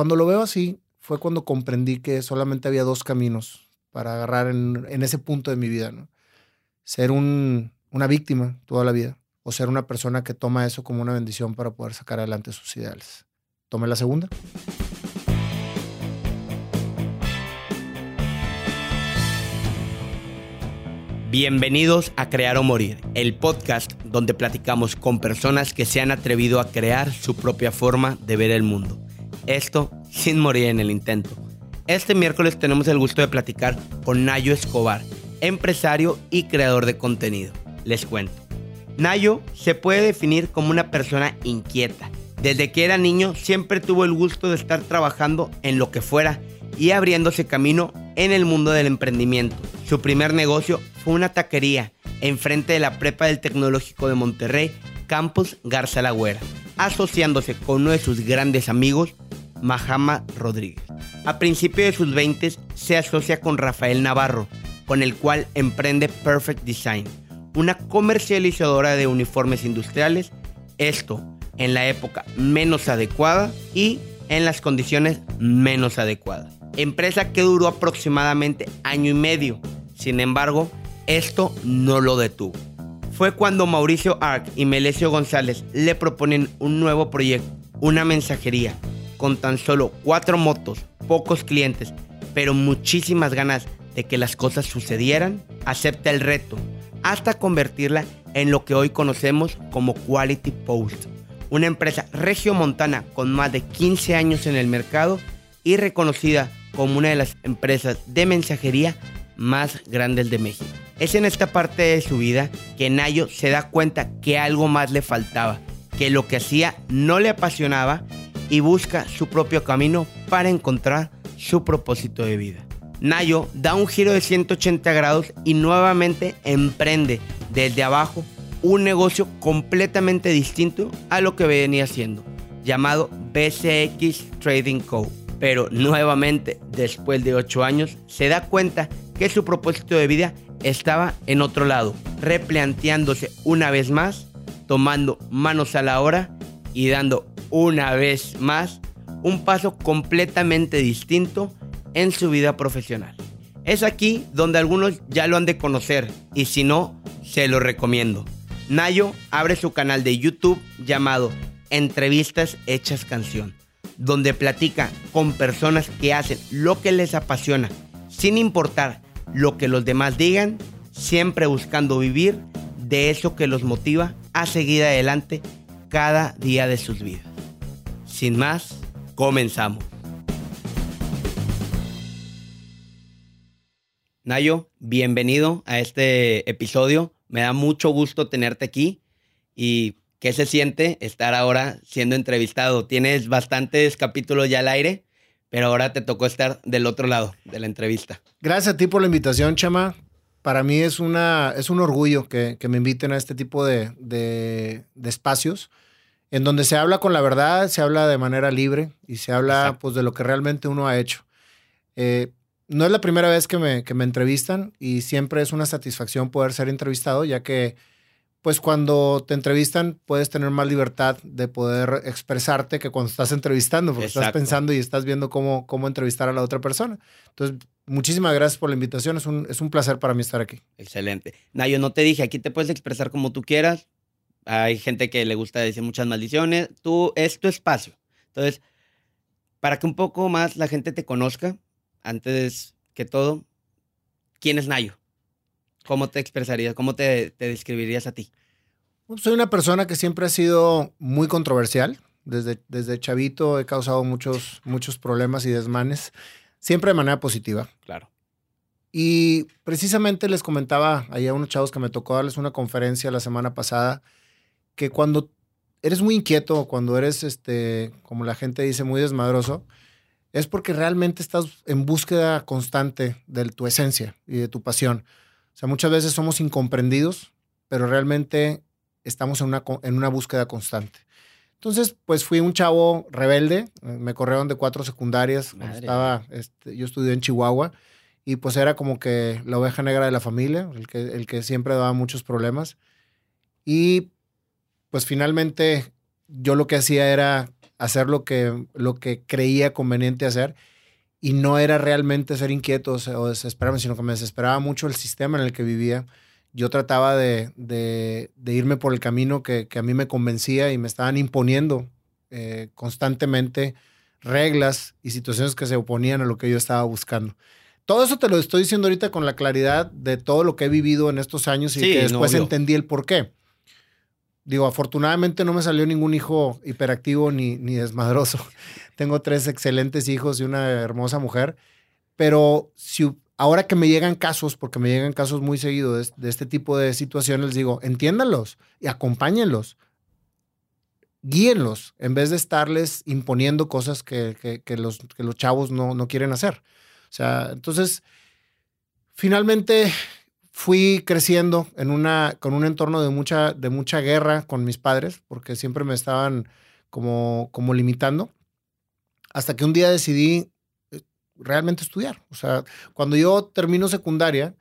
cuando lo veo así, fue cuando comprendí que solamente había dos caminos para agarrar en, ese punto de mi vida. Ser un, una víctima toda la vida o ser una persona que toma eso como una bendición para poder sacar adelante sus ideales. Tome la segunda. Bienvenidos a Crear o Morir, el podcast donde platicamos con personas que se han atrevido a crear su propia forma de ver el mundo. Esto sin morir en el intento. Este miércoles tenemos el gusto de platicar con Nayo Escobar, empresario y creador de contenido. Les cuento. Nayo se puede definir como una persona inquieta. Desde que era niño siempre tuvo el gusto de estar trabajando en lo que fuera y abriéndose camino en el mundo del emprendimiento. Su primer negocio fue una taquería enfrente de la prepa del Tecnológico de Monterrey, Campus Garza Lagüera, asociándose con uno de sus grandes amigos, Mahama Rodríguez. A principios de sus 20 se asocia con Rafael Navarro, con el cual emprende Perfect Design, una comercializadora de uniformes industriales, esto en la época menos adecuada y en las condiciones menos adecuadas. Empresa que duró aproximadamente año y medio. Sin embargo, esto no lo detuvo. Fue cuando Mauricio Arc y Melesio González le proponen un nuevo proyecto, una mensajería, con tan solo cuatro motos, pocos clientes, pero muchísimas ganas de que las cosas sucedieran, acepta el reto, hasta convertirla en lo que hoy conocemos como Quality Post, una empresa regiomontana con más de 15 años en el mercado y reconocida como una de las empresas de mensajería más grandes de México. Es en esta parte de su vida que Nayo se da cuenta que algo más le faltaba, que lo que hacía no le apasionaba y busca su propio camino para encontrar su propósito de vida. Nayo da un giro de 180 grados y nuevamente emprende desde abajo un negocio completamente distinto a lo que venía haciendo, llamado BCX Trading Co. Pero nuevamente, después de 8 años, se da cuenta que su propósito de vida estaba en otro lado, replanteándose una vez más, tomando manos a la hora y dando una vez más un paso completamente distinto en su vida profesional. Es aquí donde algunos ya lo han de conocer y si no, se lo recomiendo. Nayo abre su canal de YouTube llamado Entrevistas Hechas Canción, donde platica con personas que hacen lo que les apasiona, sin importar lo que los demás digan, siempre buscando vivir de eso que los motiva a seguir adelante cada día de sus vidas. Sin más, comenzamos. Nayo, bienvenido a este episodio. Me da mucho gusto tenerte aquí y ¿qué se siente estar ahora siendo entrevistado? Tienes bastantes capítulos ya al aire pero ahora te tocó estar del otro lado de la entrevista. Gracias a ti por la invitación, Chama. Para mí es, una, es un orgullo que, me inviten a este tipo de, espacios en donde se habla con la verdad, se habla de manera libre y se habla pues, de lo que realmente uno ha hecho. Eh, no es la primera vez que me, que me entrevistan y siempre es una satisfacción poder ser entrevistado, ya que pues cuando te entrevistan puedes tener más libertad de poder expresarte que cuando estás entrevistando, porque estás pensando y estás viendo cómo, cómo entrevistar a la otra persona. Entonces, muchísimas gracias por la invitación. Es un, es un placer para mí estar aquí. Excelente. Nayo, no te dije, aquí te puedes expresar como tú quieras. Hay gente que le gusta decir muchas maldiciones. Tú, es tu espacio. Entonces, para que un poco más la gente te conozca, antes que todo, ¿quién es Nayo? ¿Cómo te expresarías? ¿Cómo te, describirías a ti? Soy una persona que siempre ha sido muy controversial. Desde, desde chavito he causado muchos, muchos problemas y desmanes, siempre de manera positiva. Claro. Y precisamente les comentaba ahí a unos chavos que me tocó darles una conferencia la semana pasada, que cuando eres muy inquieto, cuando eres, este, como la gente dice, muy desmadroso, es porque realmente estás en búsqueda constante de tu esencia y de tu pasión. O sea, muchas veces somos incomprendidos, pero realmente estamos en una, en una búsqueda constante. Entonces, pues fui un chavo rebelde, me corrieron de cuatro secundarias, estaba, este, yo estudié en Chihuahua y pues era como que la oveja negra de la familia, el que, el que siempre daba muchos problemas. Y pues finalmente yo lo que hacía era hacer lo que, lo que creía conveniente hacer y no era realmente ser inquieto o desesperarme, sino que me desesperaba mucho el sistema en el que vivía. Yo trataba de, de, irme por el camino que, que, a mí me convencía y me estaban imponiendo eh, constantemente reglas y situaciones que se oponían a lo que yo estaba buscando. Todo eso te lo estoy diciendo ahorita con la claridad de todo lo que he vivido en estos años y que después entendí el por qué. Digo, afortunadamente no me salió ningún hijo hiperactivo ni, ni desmadroso. Tengo tres excelentes hijos y una hermosa mujer. Pero si ahora que me llegan casos, porque me llegan casos muy seguidos de, este tipo de situaciones, digo, entiéndanlos y acompáñenlos. Guíenlos en vez de estarles imponiendo cosas que, los, que los chavos no, no quieren hacer. O sea, entonces, finalmente fui creciendo en una, con un entorno de mucha, de mucha guerra con mis padres, porque siempre me estaban como, como limitando, hasta que un día decidí eh, realmente estudiar. O sea, cuando yo termino secundaria,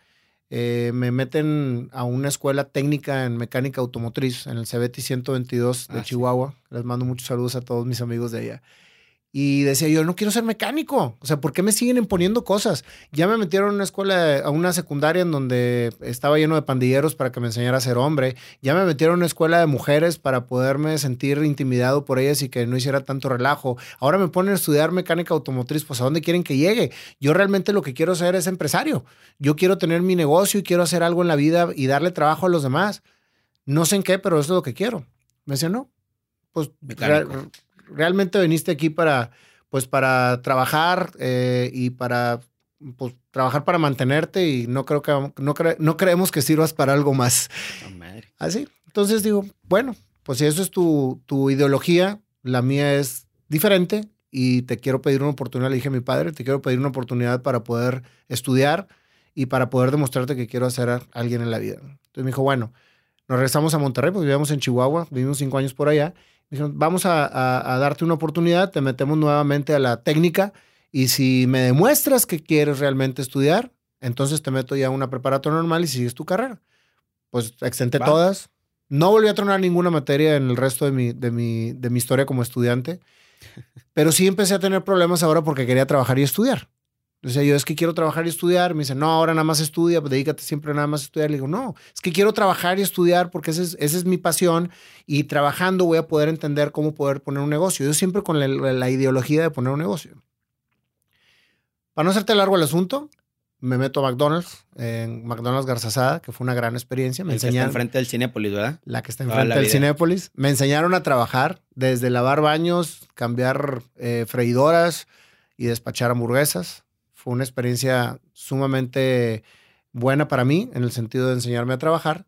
eh, me meten a una escuela técnica en mecánica automotriz en el CBT 122 de ah, Chihuahua. Les mando muchos saludos a todos mis amigos de allá. Y decía yo, no quiero ser mecánico. O sea, ¿por qué me siguen imponiendo cosas? Ya me metieron a una escuela, a una secundaria en donde estaba lleno de pandilleros para que me enseñara a ser hombre. Ya me metieron a una escuela de mujeres para poderme sentir intimidado por ellas y que no hiciera tanto relajo. Ahora me ponen a estudiar mecánica automotriz. Pues ¿a dónde quieren que llegue? Yo realmente lo que quiero ser es empresario. Yo quiero tener mi negocio y quiero hacer algo en la vida y darle trabajo a los demás. No sé en qué, pero eso es lo que quiero. Me decía, no, pues realmente viniste aquí para, pues, para trabajar eh, y para pues, trabajar para mantenerte y no creo que no, no creemos que sirvas para algo más. Así. Entonces digo, bueno, pues si eso es tu, tu ideología, la mía es diferente y te quiero pedir una oportunidad, le dije a mi padre, te quiero pedir una oportunidad para poder estudiar y para poder demostrarte que quiero hacer a alguien en la vida. Entonces me dijo, bueno, nos regresamos a Monterrey, pues vivíamos en Chihuahua, vivimos cinco años por allá, Dijeron, vamos a, darte una oportunidad, te metemos nuevamente a la técnica y si me demuestras que quieres realmente estudiar, entonces te meto ya a una preparatoria normal y sigues tu carrera. Pues exenté todas. No volví a tronar ninguna materia en el resto de mi, de, mi, de mi historia como estudiante, pero sí empecé a tener problemas ahora porque quería trabajar y estudiar. Decía yo, es que quiero trabajar y estudiar. Me dice, no, ahora nada más estudia, pues dedícate siempre nada más a estudiar. Le digo, no, es que quiero trabajar y estudiar porque esa es, esa es mi pasión y trabajando voy a poder entender cómo poder poner un negocio. Yo siempre con la, ideología de poner un negocio. Para no hacerte largo el asunto, me meto a McDonald's, en McDonald's Garzazada, que fue una gran experiencia. Me enseñaron. está enfrente del Cinépolis, ¿verdad? La que está enfrente del Cinépolis. Me enseñaron a trabajar desde lavar baños, cambiar eh, freidoras y despachar hamburguesas fue una experiencia sumamente buena para mí en el sentido de enseñarme a trabajar.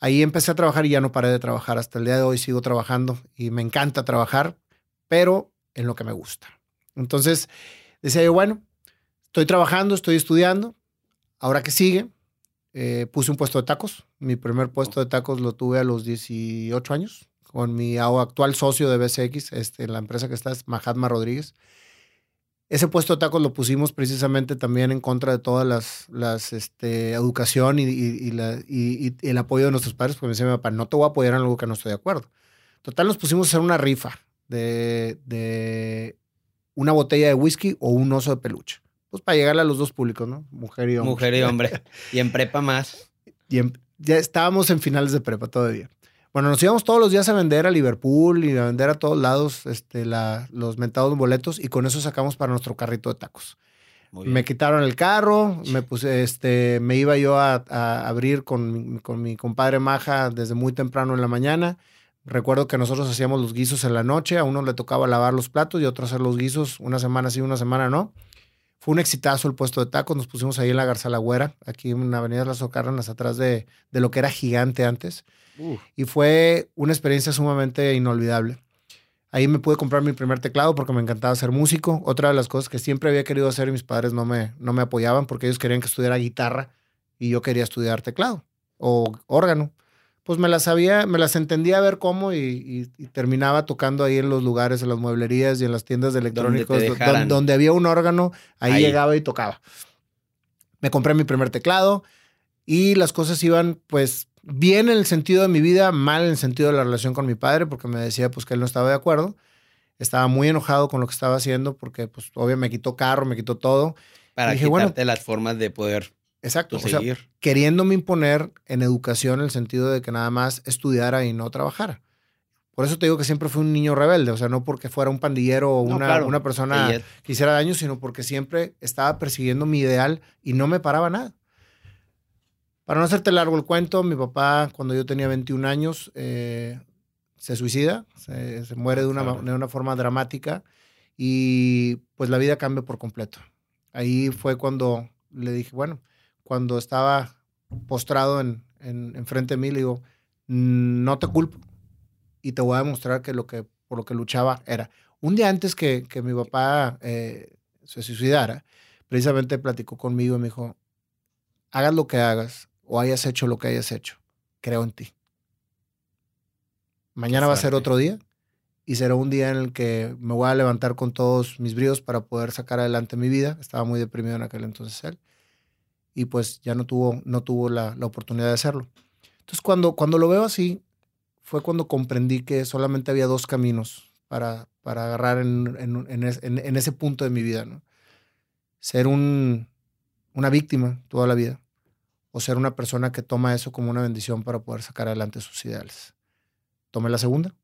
Ahí empecé a trabajar y ya no paré de trabajar. Hasta el día de hoy sigo trabajando y me encanta trabajar, pero en lo que me gusta. Entonces decía yo, bueno, estoy trabajando, estoy estudiando. Ahora que sigue, eh, puse un puesto de tacos. Mi primer puesto de tacos lo tuve a los 18 años con mi actual socio de BCX, este, la empresa que está es Mahatma Rodríguez. Ese puesto de tacos lo pusimos precisamente también en contra de todas las, las este, educación y, y, la, y, el apoyo de nuestros padres, porque me decía mi papá, no te voy a apoyar en algo que no estoy de acuerdo. Total, nos pusimos a hacer una rifa de, de una botella de whisky o un oso de peluche. Pues para llegarle a los dos públicos, ¿no? Mujer y hombre. Mujer y hombre. y en prepa más. Y ya estábamos en finales de prepa todavía. Bueno, nos íbamos todos los días a vender a Liverpool y a vender a todos lados este, la, los mentados boletos y con eso sacamos para nuestro carrito de tacos. Me quitaron el carro, me puse, este, me iba yo a, abrir con, con, mi compadre Maja desde muy temprano en la mañana. Recuerdo que nosotros hacíamos los guisos en la noche, a uno le tocaba lavar los platos y a otro hacer los guisos, una semana sí, una semana no. Fue un exitazo el puesto de tacos, nos pusimos ahí en la Garza Lagüera, aquí en la Avenida de las Ocárranas, atrás de, de lo que era gigante antes. Y fue una experiencia sumamente inolvidable. Ahí me pude comprar mi primer teclado porque me encantaba ser músico. Otra de las cosas que siempre había querido hacer y mis padres no me, no me apoyaban porque ellos querían que estudiara guitarra y yo quería estudiar teclado o órgano. Pues me las sabía, me las entendía a ver cómo y, terminaba tocando ahí en los lugares, en las mueblerías y en las tiendas de electrónicos donde, había un órgano, ahí, llegaba y tocaba. Me compré mi primer teclado y las cosas iban pues bien en el sentido de mi vida, mal en el sentido de la relación con mi padre, porque me decía pues que él no estaba de acuerdo. Estaba muy enojado con lo que estaba haciendo porque, pues, obvio, me quitó carro, me quitó todo. Para dije, quitarte bueno, las formas de poder Exacto. tú o sea, seguir. queriéndome imponer en educación en el sentido de que nada más estudiara y no trabajara. Por eso te digo que siempre fui un niño rebelde, o sea, no porque fuera un pandillero o No, una, claro. una persona que hiciera daño, sino porque siempre estaba persiguiendo mi ideal y no me paraba nada. Para no hacerte largo el cuento, mi papá, cuando yo tenía 21 años, eh, se suicida, se, se muere de una, Claro. de una forma dramática y pues la vida cambia por completo. Ahí fue cuando le dije, bueno, cuando estaba postrado en, en, enfrente de mí, le digo, no te culpo y te voy a demostrar que lo que por lo que luchaba era. Un día antes que, que mi papá eh, se suicidara, precisamente platicó conmigo y me dijo, hagas lo que hagas o hayas hecho lo que hayas hecho, creo en ti. Mañana va a ser otro día y será un día en el que me voy a levantar con todos mis bríos para poder sacar adelante mi vida. Estaba muy deprimido en aquel entonces él. Y pues ya no tuvo, no tuvo la, la oportunidad de hacerlo. Entonces cuando, cuando lo veo así, fue cuando comprendí que solamente había dos caminos para, para agarrar en, en- en es- en- en ese punto de mi vida. ¿no? Ser un, una víctima toda la vida o ser una persona que toma eso como una bendición para poder sacar adelante sus ideales. Tomé la segunda.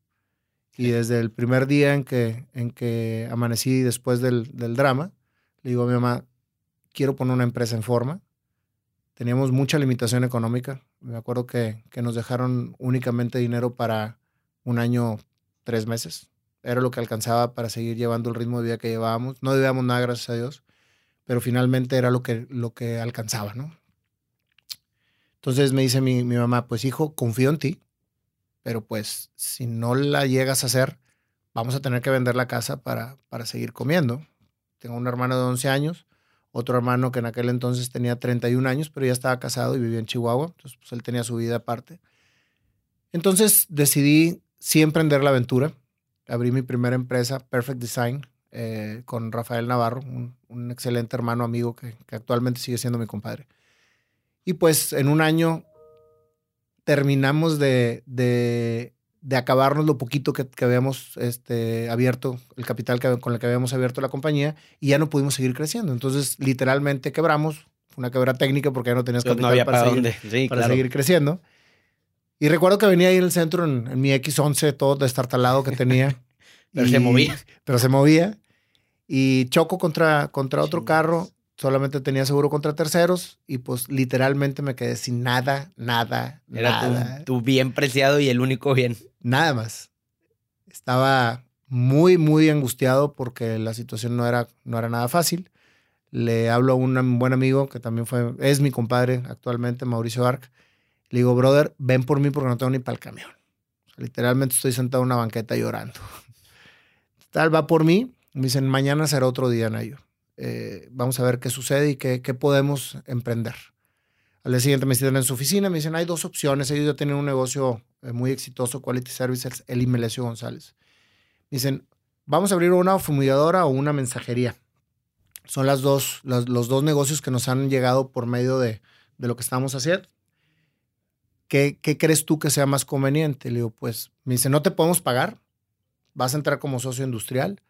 Y desde el primer día en que, en que amanecí después del, del drama, le digo a mi mamá, quiero poner una empresa en forma. Teníamos mucha limitación económica. Me acuerdo que, que nos dejaron únicamente dinero para un año, tres meses. Era lo que alcanzaba para seguir llevando el ritmo de vida que llevábamos. No debíamos nada, gracias a Dios, pero finalmente era lo que, lo que alcanzaba, ¿no? Entonces me dice mi, mamá, pues hijo, confío en ti, pero pues si no la llegas a hacer, vamos a tener que vender la casa para, para seguir comiendo. Tengo un hermano de 11 años, otro hermano que en aquel entonces tenía 31 años, pero ya estaba casado y vivía en Chihuahua, entonces pues él tenía su vida aparte. Entonces decidí sí emprender la aventura. Abrí mi primera empresa, Perfect Design, eh, con Rafael Navarro, un, un excelente hermano amigo que, que actualmente sigue siendo mi compadre. Y pues en un año terminamos de, de, de acabarnos lo poquito que, que habíamos este, abierto, el capital que, con el que habíamos abierto la compañía, y ya no pudimos seguir creciendo. Entonces, literalmente quebramos, fue una quebra técnica porque ya no tenías capital no había para, para, seguir. Sí, para claro. seguir creciendo. Y recuerdo que venía ahí en el centro, en, en mi X11, todo destartalado que tenía. Pero se movía. Pero se movía. Y choco contra, contra otro carro. Solamente tenía seguro contra terceros. Y pues literalmente me quedé sin nada, nada, Era nada. tu, tu bien preciado y el único bien. Nada más. Estaba muy, muy angustiado porque la situación no era, no era nada fácil. Le hablo a un buen amigo que también fue, es mi compadre actualmente, Mauricio Arc. Le digo, brother, ven por mí porque no tengo ni para el camión. O sea, literalmente estoy sentado en una banqueta llorando. Tal, va por mí. Me dicen, mañana será otro día, Nayo. Eh, vamos a ver qué sucede y qué, qué podemos emprender. Al día siguiente me citan en su oficina, me dicen, hay dos opciones. Ellos ya tienen un negocio eh, muy exitoso, Quality Services, el Imelecio González. Me dicen, vamos a abrir una fumigadora o una mensajería. Son las dos, los, los dos negocios que nos han llegado por medio de, de lo que estamos haciendo. ¿Qué, ¿Qué crees tú que sea más conveniente? Le digo, pues, me dice, no te podemos pagar. Vas a entrar como socio industrial.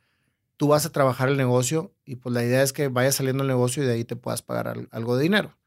Tú vas a trabajar el negocio y pues la idea es que vaya saliendo el negocio y de ahí te puedas pagar al- algo de dinero.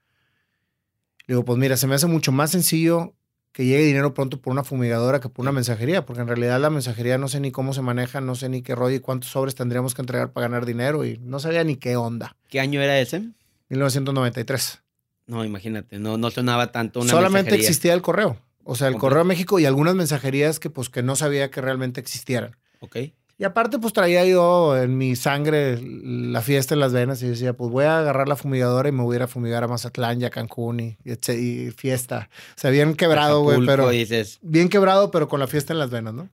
Le digo, pues mira, se me hace mucho más sencillo que llegue dinero pronto por una fumigadora que por una mensajería, porque en realidad la mensajería no sé ni cómo se maneja, no sé ni qué rollo y cuántos sobres tendríamos que entregar para ganar dinero y no sabía ni qué onda. ¿Qué año era ese? 1993. No, imagínate, no, no sonaba tanto una Solamente mensajería. existía el correo. O sea, el correo México y algunas mensajerías que pues que no sabía que realmente existieran. Ok. Y aparte, pues traía yo en mi sangre la fiesta en las venas y decía, pues voy a agarrar la fumigadora y me voy a ir a fumigar a Mazatlán y a Cancún y, y fiesta. O sea, bien quebrado, güey, pero dices, bien quebrado, pero con la fiesta en las venas, ¿no?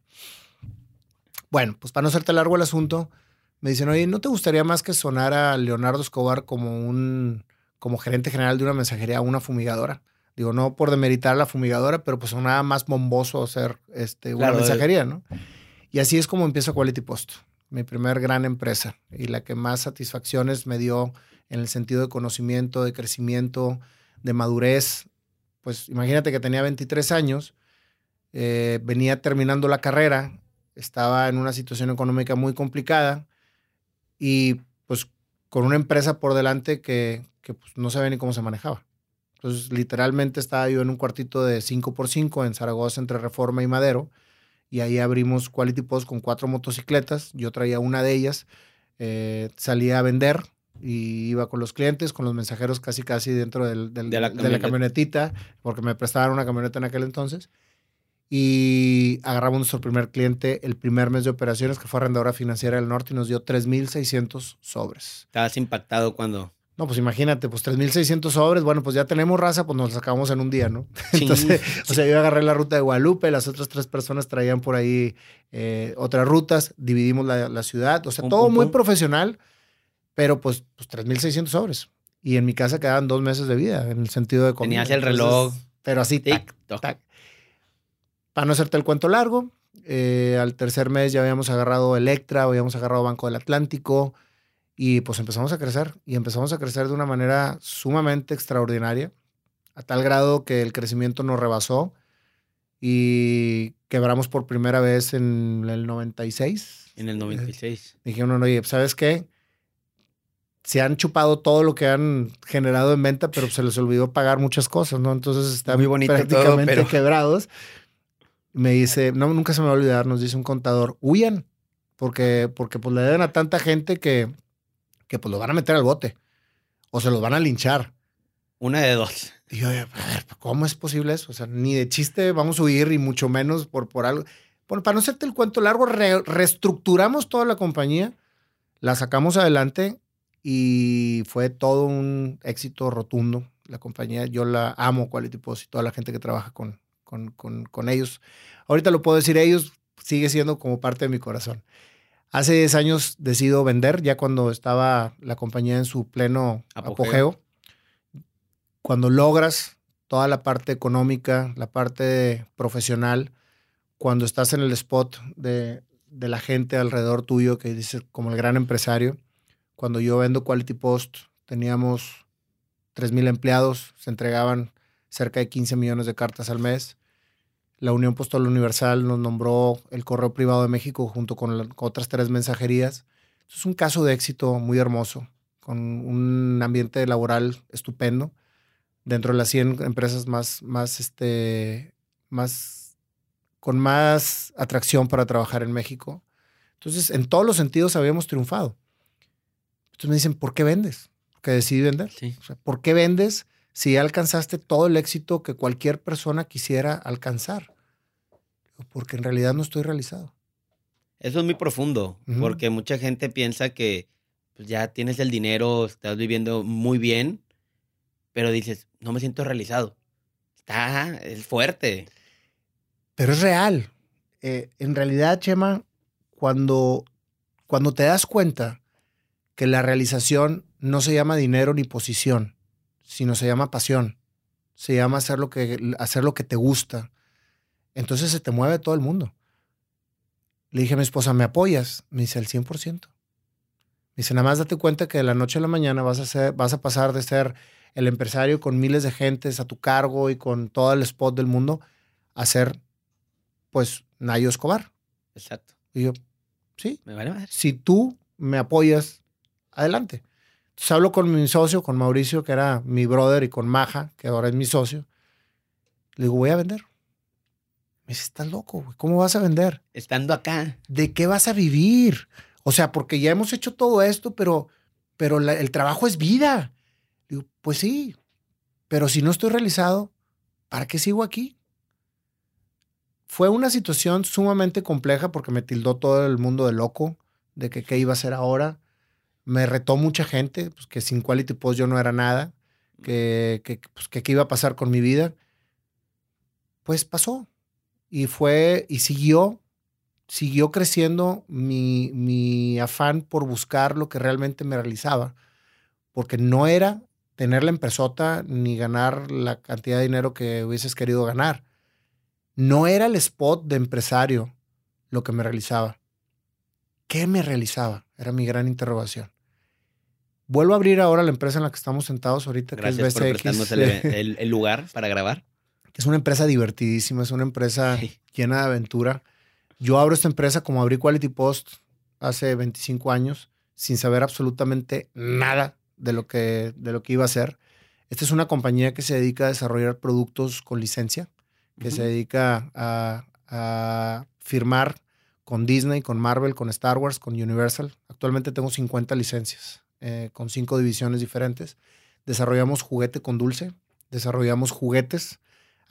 Bueno, pues para no hacerte largo el asunto, me dicen, oye, ¿no te gustaría más que sonara Leonardo Escobar como un como gerente general de una mensajería una fumigadora? Digo, no por demeritar a la fumigadora, pero pues sonaba más bomboso ser este, una Claro, eh. mensajería, ¿no? Y así es como empiezo Quality Post, mi primer gran empresa y la que más satisfacciones me dio en el sentido de conocimiento, de crecimiento, de madurez. Pues imagínate que tenía 23 años, eh, venía terminando la carrera, estaba en una situación económica muy complicada y pues con una empresa por delante que, pues, no sabía ni cómo se manejaba. Entonces, literalmente estaba yo en un cuartito de 5x5 en Zaragoza entre Reforma y Madero y ahí abrimos Quality Post con cuatro motocicletas. Yo traía una de ellas, eh, salía a vender y iba con los clientes, con los mensajeros casi casi dentro del, de, la de, la camionetita, porque me prestaban una camioneta en aquel entonces. Y agarramos nuestro primer cliente el primer mes de operaciones, que fue Arrendadora Financiera del Norte, y nos dio 3.600 sobres. ¿Estabas impactado cuando...? No, pues imagínate, pues 3.600 sobres, bueno, pues ya tenemos raza, pues nos los sacamos en un día, ¿no? Entonces, o sea, yo agarré la ruta de Guadalupe, las otras tres personas traían por ahí eh, otras rutas, dividimos la, la, ciudad, o sea, todo muy profesional, pero pues, pues 3.600 sobres. Y en mi casa quedaban dos meses de vida, en el sentido de comida. Tenías el reloj. pero así, tac, tac. Para no hacerte el cuento largo, eh, al tercer mes ya habíamos agarrado Electra, habíamos agarrado Banco del Atlántico, y pues empezamos a crecer y empezamos a crecer de una manera sumamente extraordinaria, a tal grado que el crecimiento nos rebasó y quebramos por primera vez en el 96. En el 96. Eh, dijeron, oye, ¿sabes qué? Se han chupado todo lo que han generado en venta, pero se les olvidó pagar muchas cosas, ¿no? Entonces están Muy bonito prácticamente pero... quebrados. Me dice, no, nunca se me va a olvidar, nos dice un contador, huyan, porque, porque pues le deben a tanta gente que, que pues lo van a meter al bote o se los van a linchar. Una de dos. Y yo, a ver, ¿cómo es posible eso? O sea, ni de chiste vamos a huir y mucho menos por, por algo. Bueno, para no hacerte el cuento largo, reestructuramos toda la compañía, la sacamos adelante y fue todo un éxito rotundo. La compañía, yo la amo, Quality Post y toda la gente que trabaja con, con, con, con ellos. Ahorita lo puedo decir, ellos sigue siendo como parte de mi corazón. Hace 10 años decido vender, ya cuando estaba la compañía en su pleno apogeo. Cuando logras toda la parte económica, la parte profesional, cuando estás en el spot de, de la gente alrededor tuyo, que dices como el gran empresario, cuando yo vendo Quality Post, teníamos 3.000 empleados, se entregaban cerca de 15 millones de cartas al mes la Unión Postal Universal nos nombró el Correo Privado de México junto con, otras tres mensajerías. Es un caso de éxito muy hermoso, con un ambiente laboral estupendo, dentro de las 100 empresas más, más, este, más, con más atracción para trabajar en México. Entonces, en todos los sentidos habíamos triunfado. Entonces me dicen, ¿por qué vendes? Que decidí vender. Sí. ¿Por qué vendes? si alcanzaste todo el éxito que cualquier persona quisiera alcanzar. Porque en realidad no estoy realizado. Eso es muy profundo, porque mucha gente piensa que pues, ya tienes el dinero, estás viviendo muy bien, pero dices, no me siento realizado. Está, es fuerte. Pero es real. Eh, en realidad, Chema, cuando, cuando te das cuenta que la realización no se llama dinero ni posición, sino se llama pasión. Se llama hacer lo que, hacer lo que te gusta. Entonces se te mueve todo el mundo. Le dije a mi esposa, ¿me apoyas? Me dice, el 100%. Me dice, nada más date cuenta que de la noche a la mañana vas a, ser, vas a pasar de ser el empresario con miles de gentes a tu cargo y con todo el spot del mundo a ser, pues, Nayo Escobar. Exacto. Y yo, sí. Me vale Si tú me apoyas, adelante. Entonces hablo con mi socio, con Mauricio, que era mi brother, y con Maja, que ahora es mi socio. Le digo, voy a vender. Me dice, estás loco, güey. ¿Cómo vas a vender? Estando acá. ¿De qué vas a vivir? O sea, porque ya hemos hecho todo esto, pero, pero el trabajo es vida. Digo, pues sí, pero si no estoy realizado, ¿para qué sigo aquí? Fue una situación sumamente compleja porque me tildó todo el mundo de loco, de que qué iba a hacer ahora me retó mucha gente, pues, que sin Quality Post yo no era nada, que, que, pues, que qué iba a pasar con mi vida. Pues pasó. Y fue, y siguió, siguió creciendo mi, mi afán por buscar lo que realmente me realizaba. Porque no era tener la empresota ni ganar la cantidad de dinero que hubieses querido ganar. No era el spot de empresario lo que me realizaba. ¿Qué me realizaba? Era mi gran interrogación. Vuelvo a abrir ahora la empresa en la que estamos sentados ahorita, que es BCX. el, el, lugar para grabar. Es una empresa divertidísima, es una empresa llena de aventura. Yo abro esta empresa como abrí Quality Post hace 25 años, sin saber absolutamente nada de lo que, de lo que iba a hacer. Esta es una compañía que se dedica a desarrollar productos con licencia, que se dedica a, a firmar con Disney, con Marvel, con Star Wars, con Universal. Actualmente tengo 50 licencias eh, con cinco divisiones diferentes. Desarrollamos juguete con dulce, desarrollamos juguetes,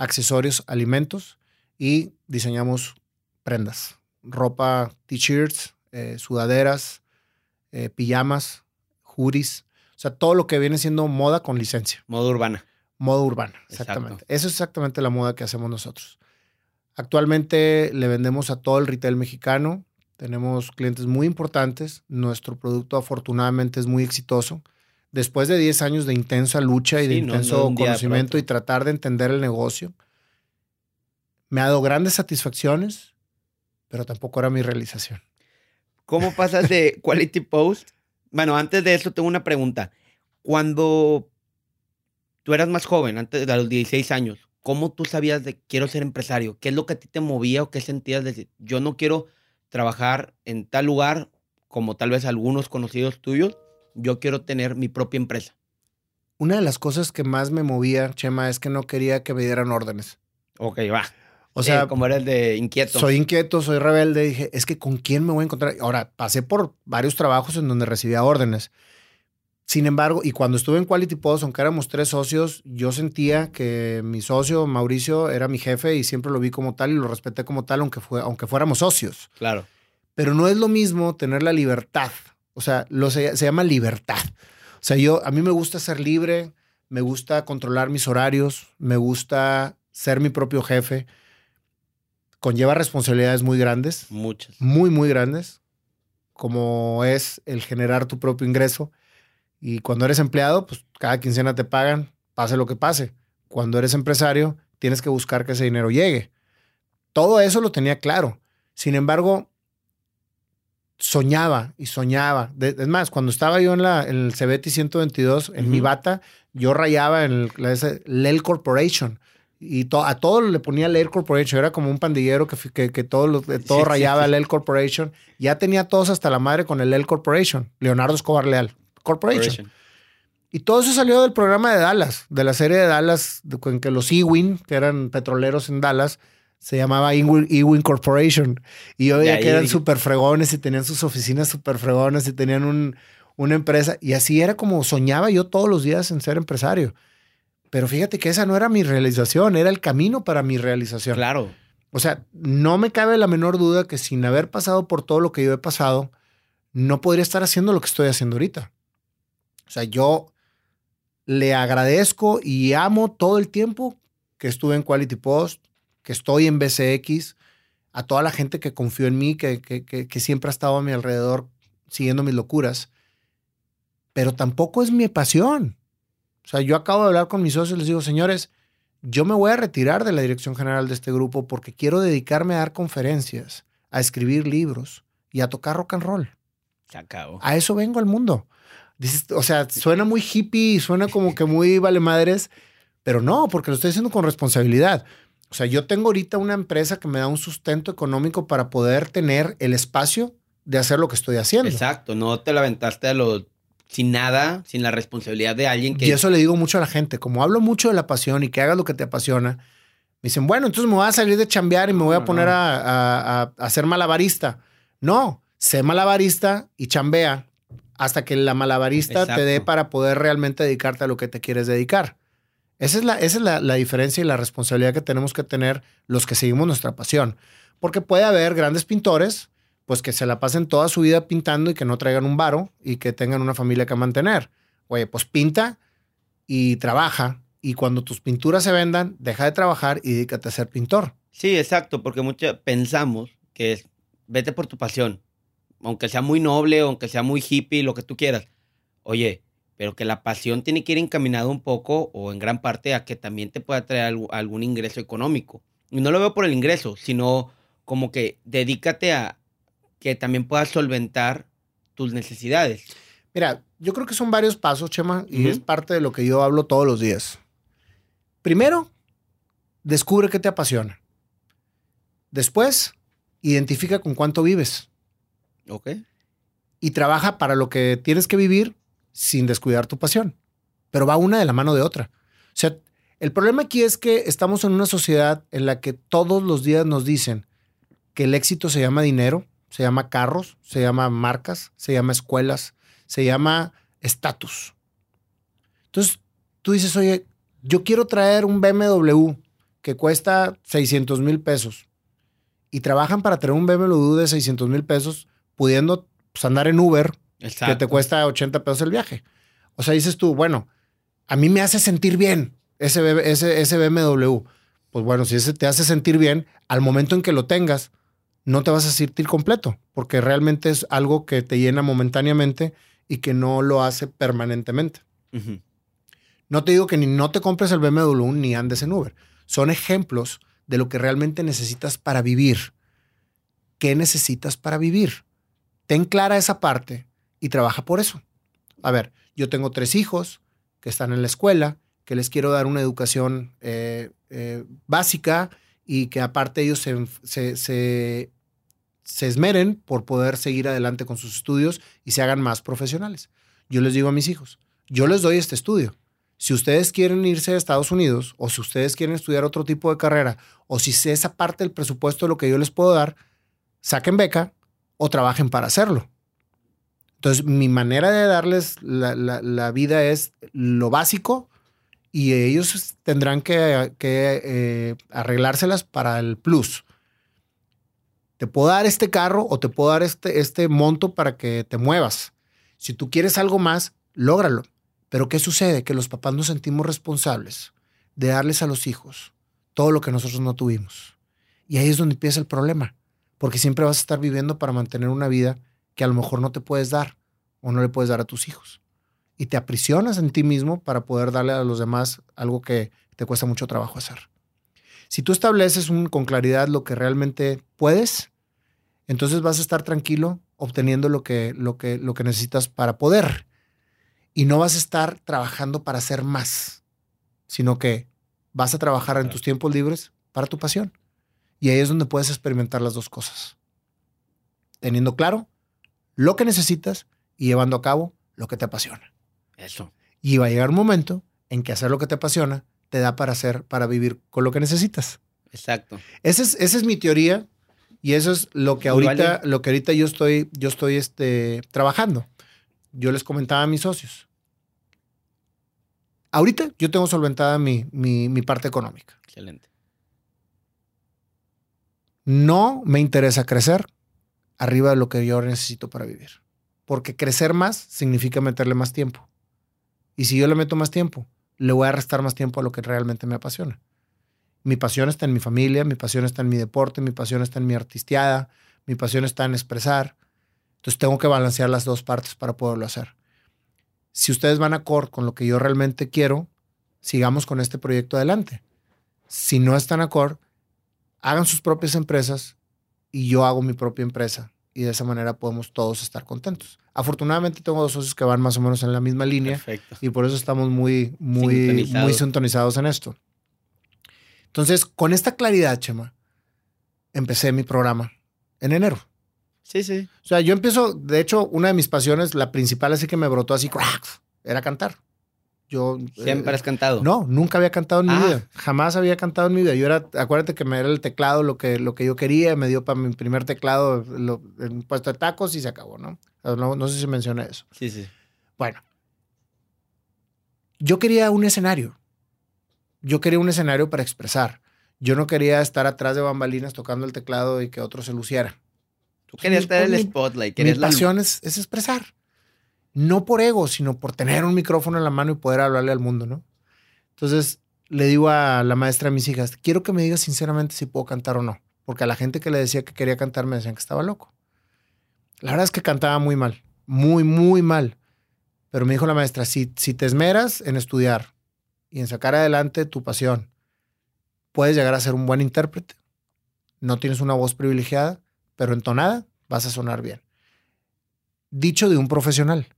accesorios, alimentos y diseñamos prendas, ropa, t-shirts, eh, sudaderas, eh, pijamas, hoodies, o sea, todo lo que viene siendo moda con licencia. Moda urbana. Moda urbana, exactamente. Eso es exactamente la moda que hacemos nosotros. Actualmente le vendemos a todo el retail mexicano. Tenemos clientes muy importantes. Nuestro producto afortunadamente es muy exitoso. Después de 10 años de intensa lucha y de intenso conocimiento y tratar de entender el negocio, me ha dado grandes satisfacciones, pero tampoco era mi realización. ¿Cómo pasas de Quality Post? Bueno, antes de eso tengo una pregunta. Cuando tú eras más joven, antes de los 16 años, ¿cómo tú sabías de quiero ser empresario? ¿Qué es lo que a ti te movía o qué sentías de decir, yo no quiero trabajar en tal lugar como tal vez algunos conocidos tuyos, yo quiero tener mi propia empresa? Una de las cosas que más me movía, Chema, es que no quería que me dieran órdenes. Ok, va. O sea, como era el de inquieto. Soy inquieto, soy rebelde. Dije, es que con quién me voy a encontrar. Ahora, pasé por varios trabajos en donde recibía órdenes. Sin embargo, y cuando estuve en Quality Post, aunque éramos tres socios, yo sentía que mi socio, Mauricio, era mi jefe y siempre lo vi como tal y lo respeté como tal, aunque, fue, aunque fuéramos socios. Claro. Pero no es lo mismo tener la libertad. O sea, lo se, se llama libertad. O sea, yo, a mí me gusta ser libre, me gusta controlar mis horarios, me gusta ser mi propio jefe. Conlleva responsabilidades muy grandes. Muchas. Muy, muy grandes. Como es el generar tu propio ingreso y cuando eres empleado, pues cada quincena te pagan, pase lo que pase. Cuando eres empresario, tienes que buscar que ese dinero llegue. Todo eso lo tenía claro. Sin embargo, soñaba y soñaba. es más, cuando estaba yo en, la, en el CBT 122, en mi bata, yo rayaba en el, la, LEL Corporation. Y a todo le ponía LEL Corporation. Era como un pandillero que, que, todo, todo rayaba LEL Corporation. Ya tenía todos hasta la madre con el LEL Corporation. Leonardo Escobar Leal. Corporation. Y todo eso salió del programa de Dallas, de la serie de Dallas, en que los Ewing, que eran petroleros en Dallas, se llamaba Ewing, Corporation. Y yo veía que eran súper fregones y tenían sus oficinas súper fregones y tenían un, una empresa. Y así era como soñaba yo todos los días en ser empresario. Pero fíjate que esa no era mi realización, era el camino para mi realización. Claro. O sea, no me cabe la menor duda que sin haber pasado por todo lo que yo he pasado, no podría estar haciendo lo que estoy haciendo ahorita. O sea, yo le agradezco y amo todo el tiempo que estuve en Quality Post, que estoy en BCX, a toda la gente que confió en mí, que, que, siempre ha estado a mi alrededor siguiendo mis locuras. Pero tampoco es mi pasión. O sea, yo acabo de hablar con mis socios y les digo, señores, yo me voy a retirar de la dirección general de este grupo porque quiero dedicarme a dar conferencias, a escribir libros y a tocar rock and roll. Se acabó. A eso vengo al mundo o sea, suena muy hippie, suena como que muy vale madres, pero no, porque lo estoy haciendo con responsabilidad. O sea, yo tengo ahorita una empresa que me da un sustento económico para poder tener el espacio de hacer lo que estoy haciendo. Exacto, no te la aventaste a lo sin nada, sin la responsabilidad de alguien que... Y eso le digo mucho a la gente, como hablo mucho de la pasión y que hagas lo que te apasiona, me dicen, bueno, entonces me voy a salir de chambear y me voy a poner a, a, a, ser malabarista. No, sé malabarista y chambea hasta que la malabarista te dé para poder realmente dedicarte a lo que te quieres dedicar. Esa es, la, esa es la, diferencia y la responsabilidad que tenemos que tener los que seguimos nuestra pasión. Porque puede haber grandes pintores, pues que se la pasen toda su vida pintando y que no traigan un varo y que tengan una familia que mantener. Oye, pues pinta y trabaja. Y cuando tus pinturas se vendan, deja de trabajar y dedícate a ser pintor. Sí, exacto, porque muchos pensamos que es vete por tu pasión aunque sea muy noble, aunque sea muy hippie, lo que tú quieras. Oye, pero que la pasión tiene que ir encaminada un poco o en gran parte a que también te pueda traer algún ingreso económico. Y no lo veo por el ingreso, sino como que dedícate a que también puedas solventar tus necesidades. Mira, yo creo que son varios pasos, Chema, y es parte de lo que yo hablo todos los días. Primero, descubre qué te apasiona. Después, identifica con cuánto vives. Ok. Y trabaja para lo que tienes que vivir sin descuidar tu pasión. Pero va una de la mano de otra. O sea, el problema aquí es que estamos en una sociedad en la que todos los días nos dicen que el éxito se llama dinero, se llama carros, se llama marcas, se llama escuelas, se llama estatus. Entonces, tú dices, oye, yo quiero traer un BMW que cuesta 600 mil pesos y trabajan para traer un BMW de 600 mil pesos pudiendo pues, andar en Uber que te cuesta 80 pesos el viaje. O sea, dices tú, bueno, a mí me hace sentir bien ese, ese, ese BMW. Pues bueno, si ese te hace sentir bien, al momento en que lo tengas, no te vas a sentir completo, porque realmente es algo que te llena momentáneamente y que no lo hace permanentemente. No te digo que ni no te compres el BMW ni andes en Uber. Son ejemplos de lo que realmente necesitas para vivir. ¿Qué necesitas para vivir? Ten clara esa parte y trabaja por eso. A ver, yo tengo tres hijos que están en la escuela, que les quiero dar una educación eh, eh, básica y que aparte ellos se, se, esmeren por poder seguir adelante con sus estudios y se hagan más profesionales. Yo les digo a mis hijos, yo les doy este estudio. Si ustedes quieren irse a Estados Unidos o si ustedes quieren estudiar otro tipo de carrera o si esa parte del presupuesto lo que yo les puedo dar, saquen beca o trabajen para hacerlo. Entonces, mi manera de darles la vida es lo básico y ellos tendrán que, eh, arreglárselas para el plus. Te puedo dar este carro o te puedo dar este, este monto para que te muevas. Si tú quieres algo más, lógralo. Pero ¿qué sucede? Que los papás nos sentimos responsables de darles a los hijos todo lo que nosotros no tuvimos. Y ahí es donde empieza el problema, porque siempre vas a estar viviendo para mantener una vida que a lo mejor no te puedes dar o no le puedes dar a tus hijos y te aprisionas en ti mismo para poder darle a los demás algo que te cuesta mucho trabajo hacer. Si tú estableces con claridad lo que realmente puedes, entonces vas a estar tranquilo obteniendo lo que, lo que, lo que necesitas para poder. Y no vas a estar trabajando para hacer más, sino que vas a trabajar en tus tiempos libres para tu pasión. Y ahí es donde puedes experimentar las dos cosas. Teniendo claro lo que necesitas y llevando a cabo lo que te apasiona. Eso. Y va a llegar un momento en que hacer lo que te apasiona te da para hacer, para vivir con lo que necesitas. Exacto. Esa es, esa es mi teoría y eso es lo que ahorita, lo que ahorita yo estoy, yo estoy este, trabajando. Yo les comentaba a mis socios. Ahorita yo tengo solventada mi, mi, mi parte económica. Excelente. No me interesa crecer arriba de lo que yo necesito para vivir. Porque crecer más significa meterle más tiempo. Y si yo le meto más tiempo, le voy a restar más tiempo a lo que realmente me apasiona. Mi pasión está en mi familia, mi pasión está en mi deporte, mi pasión está en mi artisteada, mi pasión está en expresar. Entonces tengo que balancear las dos partes para poderlo hacer. Si ustedes van a acorde con lo que yo realmente quiero, sigamos con este proyecto adelante. Si no están acorde, hagan sus propias empresas y yo hago mi propia empresa y de esa manera podemos todos estar contentos. Afortunadamente tengo dos socios que van más o menos en la misma línea y por eso estamos muy, muy, muy sintonizados en esto. Entonces, con esta claridad, Chema, empecé mi programa en enero. Sí, sí. O sea, yo empiezo, de hecho, una de mis pasiones, la principal así que me brotó así, era cantar. Yo, ¿Siempre has cantado? No, nunca había cantado en mi ah. vida. Jamás había cantado en mi vida. Yo era, acuérdate que me era el teclado lo que, lo que yo quería. Me dio para mi primer teclado lo, el puesto de tacos y se acabó, ¿no? ¿no? No sé si mencioné eso. Sí, sí. Bueno. Yo quería un escenario. Yo quería un escenario para expresar. Yo no quería estar atrás de bambalinas tocando el teclado y que otro se luciera. Tú querías estar en el spotlight. Mi pasión es expresar no por ego, sino por tener un micrófono en la mano y poder hablarle al mundo, ¿no? Entonces le digo a la maestra de mis hijas, quiero que me digas sinceramente si puedo cantar o no, porque a la gente que le decía que quería cantar me decían que estaba loco. La verdad es que cantaba muy mal, muy, muy mal. Pero me dijo la maestra, si, si te esmeras en estudiar y en sacar adelante tu pasión, puedes llegar a ser un buen intérprete. No tienes una voz privilegiada, pero entonada vas a sonar bien. Dicho de un profesional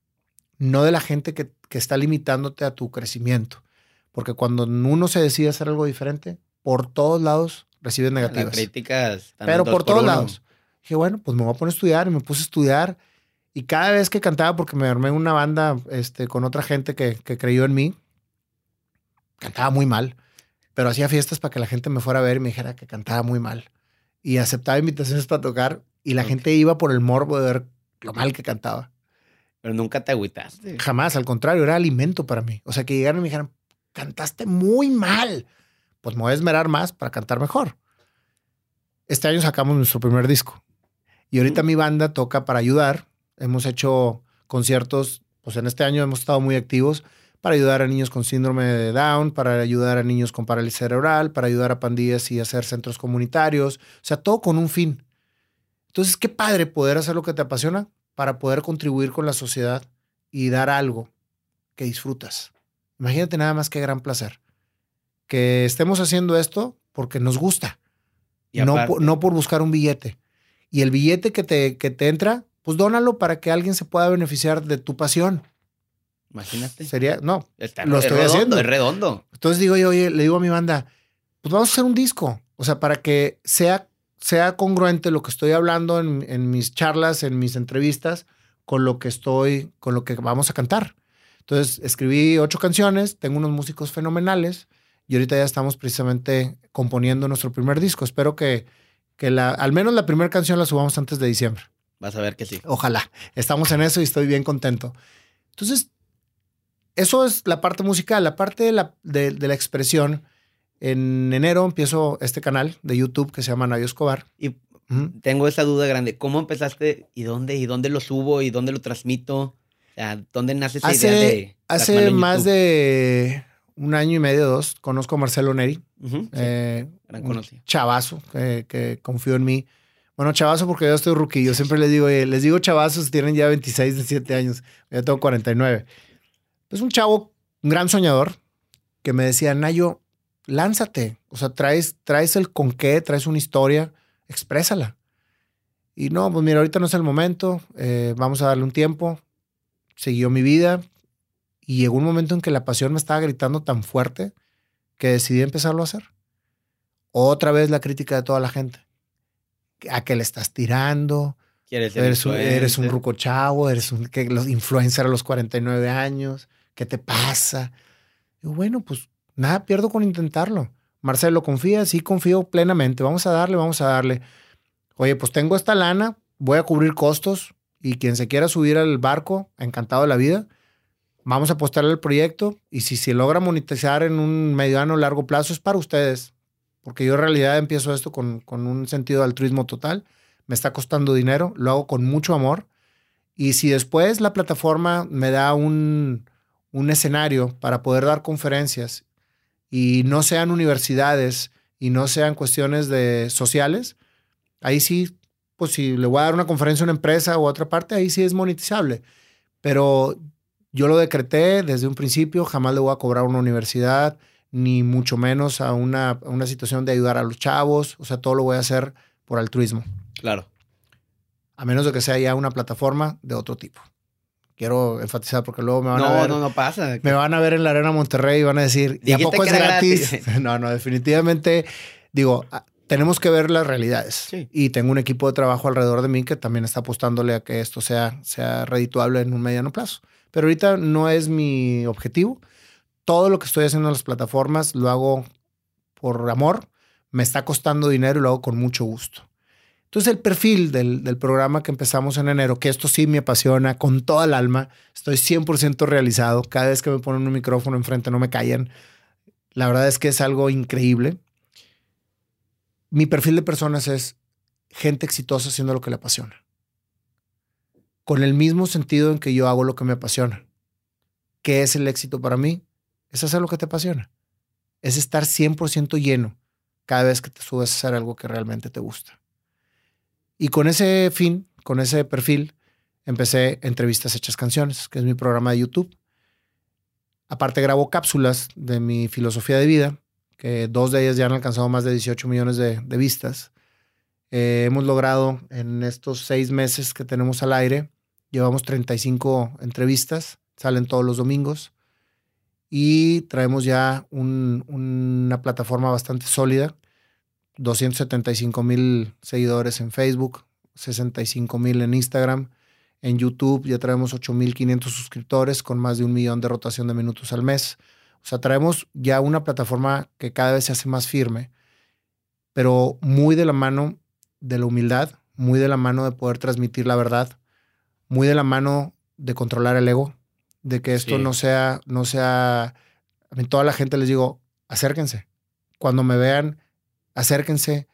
no de la gente que, está limitándote a tu crecimiento. Porque cuando uno se decide hacer algo diferente, por todos lados recibe negativas. críticas. Pero por todos lados. Dije, bueno, pues me voy a poner a estudiar y me puse a estudiar. Y cada vez que cantaba, porque me armé una banda este, con otra gente que, que creyó en mí, cantaba muy mal, pero hacía fiestas para que la gente me fuera a ver y me dijera que cantaba muy mal. Y aceptaba invitaciones para tocar y la gente iba por el morbo de ver lo mal que cantaba. Pero nunca te agüitaste. Jamás, al contrario, era alimento para mí. O sea, que llegaran y me dijeran, cantaste muy mal. Pues me voy a esmerar más para cantar mejor. Este año sacamos nuestro primer disco. Y ahorita mi banda toca para ayudar. Hemos hecho conciertos, pues en este año hemos estado muy activos para ayudar a niños con síndrome de Down, para ayudar a niños con parálisis cerebral, para ayudar a pandillas y hacer centros comunitarios. O sea, todo con un fin. Entonces, qué padre poder hacer lo que te apasiona para poder contribuir con la sociedad y dar algo que disfrutas. Imagínate nada más qué gran placer. Que estemos haciendo esto porque nos gusta, no por, no por buscar un billete. Y el billete que te, que te entra, pues dónalo para que alguien se pueda beneficiar de tu pasión. Imagínate. Sería, no, Está- lo es estoy redondo, haciendo. Es redondo. Entonces digo yo, oye, le digo a mi banda, pues vamos a hacer un disco. O sea, para que sea, sea congruente lo que estoy hablando en, en mis charlas, en mis entrevistas, con lo que estoy, con lo que vamos a cantar. Entonces escribí ocho canciones, tengo unos músicos fenomenales y ahorita ya estamos precisamente componiendo nuestro primer disco. Espero que, que la, al menos la primera canción la subamos antes de diciembre. Vas a ver que sí. Ojalá. Estamos en eso y estoy bien contento. Entonces, eso es la parte musical. La parte de la, de, de la expresión. En enero empiezo este canal de YouTube que se llama Nadio Escobar. Y tengo esa duda grande. ¿Cómo empezaste y dónde? ¿Y dónde lo subo? ¿Y dónde lo transmito? O sea, ¿dónde nace esa Hace- idea de Hace más de un año y medio, dos, conozco a Marcelo Neri, Ujú, sí, eh, gran un conocido. chavazo que, que confió en mí. Bueno, chavazo porque yo estoy. Yo siempre les digo, oye, les digo chavazos, tienen ya 26, 17 años. Yo tengo 49. Es un chavo, un gran soñador, que me decía, Nayo, lánzate. O sea, traes, traes el con qué, traes una historia, exprésala. Y no, pues mira, ahorita no es el momento, eh, vamos a darle un tiempo. Siguió mi vida y llegó un momento en que la pasión me estaba gritando tan fuerte que decidí empezarlo a hacer. Otra vez la crítica de toda la gente. ¿A qué le estás tirando? ¿Quieres ser Eres un, eres un ruco chavo, eres un que los influencer a los 49 años. ¿Qué te pasa? Digo, bueno, pues nada pierdo con intentarlo. Marcelo, confía, sí confío plenamente. Vamos a darle, vamos a darle. Oye, pues tengo esta lana, voy a cubrir costos y quien se quiera subir al barco, encantado de la vida, vamos a apostarle al proyecto y si se logra monetizar en un mediano o largo plazo es para ustedes. Porque yo en realidad empiezo esto con, con un sentido de altruismo total me está costando dinero, lo hago con mucho amor. Y si después la plataforma me da un, un escenario para poder dar conferencias y no sean universidades y no sean cuestiones de sociales, ahí sí, pues si le voy a dar una conferencia a una empresa u otra parte, ahí sí es monetizable. Pero yo lo decreté desde un principio, jamás le voy a cobrar a una universidad, ni mucho menos a una, a una situación de ayudar a los chavos, o sea, todo lo voy a hacer por altruismo Claro. a menos de que sea ya una plataforma de otro tipo. Quiero enfatizar porque luego me van a No, ver, no, no pasa. me van a ver en la Arena Monterrey y van a decir, ¿y a poco es gratis? gratis. no, no, definitivamente digo, ah, tenemos que ver las realidades. Sí. Y tengo un equipo de trabajo alrededor de mí que también está apostándole a que esto sea, sea redituable en un mediano plazo. Pero ahorita no es mi objetivo. Todo lo que estoy haciendo en las plataformas lo hago por amor. Me está costando dinero y lo hago con mucho gusto. Entonces el perfil del, del programa que empezamos en enero, que esto sí me apasiona con toda el alma, estoy 100% realizado. Cada vez que me ponen un micrófono enfrente no me callan. La verdad es que es algo increíble. Mi perfil de personas es gente exitosa haciendo lo que le apasiona. Con el mismo sentido en que yo hago lo que me apasiona. ¿Qué es el éxito para mí? Es hacer lo que te apasiona. Es estar 100% lleno cada vez que te subes a hacer algo que realmente te gusta. Y con ese fin, con ese perfil, empecé Entrevistas Hechas Canciones, que es mi programa de YouTube. Aparte grabo cápsulas de mi filosofía de vida, que dos de ellas ya han alcanzado más de 18 millones de, vistas. Eh, hemos logrado en estos seis meses que tenemos al aire, llevamos 35 entrevistas, salen todos los domingos y traemos ya un- una plataforma bastante sólida, 275 mil seguidores en Facebook, 65 mil en Instagram. En YouTube ya traemos 8.500 suscriptores con más de un millón de rotación de minutos al mes. O sea, traemos ya una plataforma que cada vez se hace más firme, pero muy de la mano de la humildad, muy de la mano de poder transmitir la verdad, muy de la mano de controlar el ego, de que esto no sea, no sea, a mí toda la gente les digo, acérquense. Cuando me vean, acérquense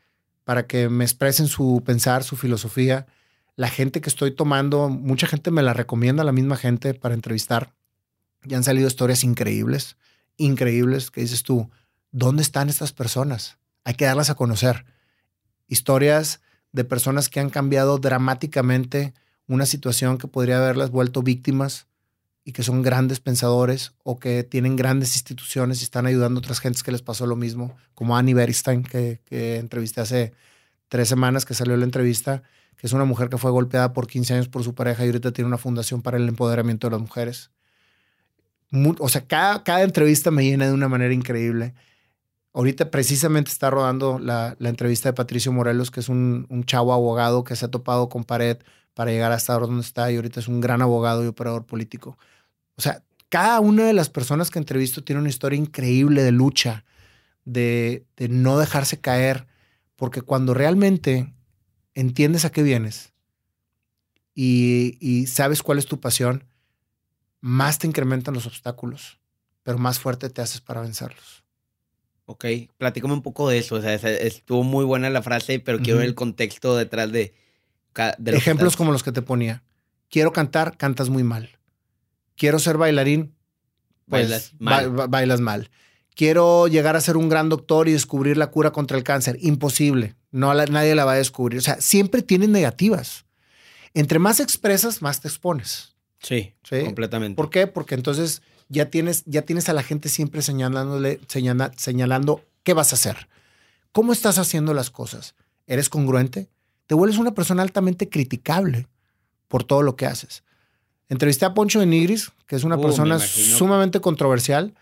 para que me expresen su pensar, su filosofía. La gente que estoy tomando, mucha gente me la recomienda, la misma gente para entrevistar. Ya han salido historias increíbles, increíbles, que dices tú, ¿dónde están estas personas? Hay que darlas a conocer. Historias de personas que han cambiado dramáticamente una situación que podría haberlas vuelto víctimas y que son grandes pensadores o que tienen grandes instituciones y están ayudando a otras gentes que les pasó lo mismo, como Annie Beristain, que, que entrevisté hace tres semanas que salió la entrevista, que es una mujer que fue golpeada por 15 años por su pareja y ahorita tiene una fundación para el empoderamiento de las mujeres. o sea, cada, cada entrevista me llena de una manera increíble. Ahorita precisamente está rodando la, la entrevista de Patricio Morelos, que es un, un, chavo abogado que se ha topado con pared para llegar hasta donde está y ahorita es un gran abogado y operador político. O sea, cada una de las personas que entrevisto tiene una historia increíble de lucha, de, de no dejarse caer, porque cuando realmente entiendes a qué vienes y, y sabes cuál es tu pasión, más te incrementan los obstáculos, pero más fuerte te haces para vencerlos. Ok, platícame un poco de eso. O sea, estuvo muy buena la frase, pero quiero ver el contexto detrás de, de Ejemplos como los que te ponía. Quiero cantar, cantas muy mal. Quiero ser bailarín, pues, bailas mal. bailas mal. Quiero llegar a ser un gran doctor y descubrir la cura contra el cáncer. Imposible. No, nadie la va a descubrir. O sea, siempre tienen negativas. Entre más expresas, más te expones. Sí, sí, completamente. ¿Por qué? Porque entonces ya tienes, ya tienes a la gente siempre señalándole, señalando qué vas a hacer. ¿Cómo estás haciendo las cosas? ¿Eres congruente? Te vuelves una persona altamente criticable por todo lo que haces. Entrevisté a Poncho de Nigris, que es una uh, persona sumamente controversial,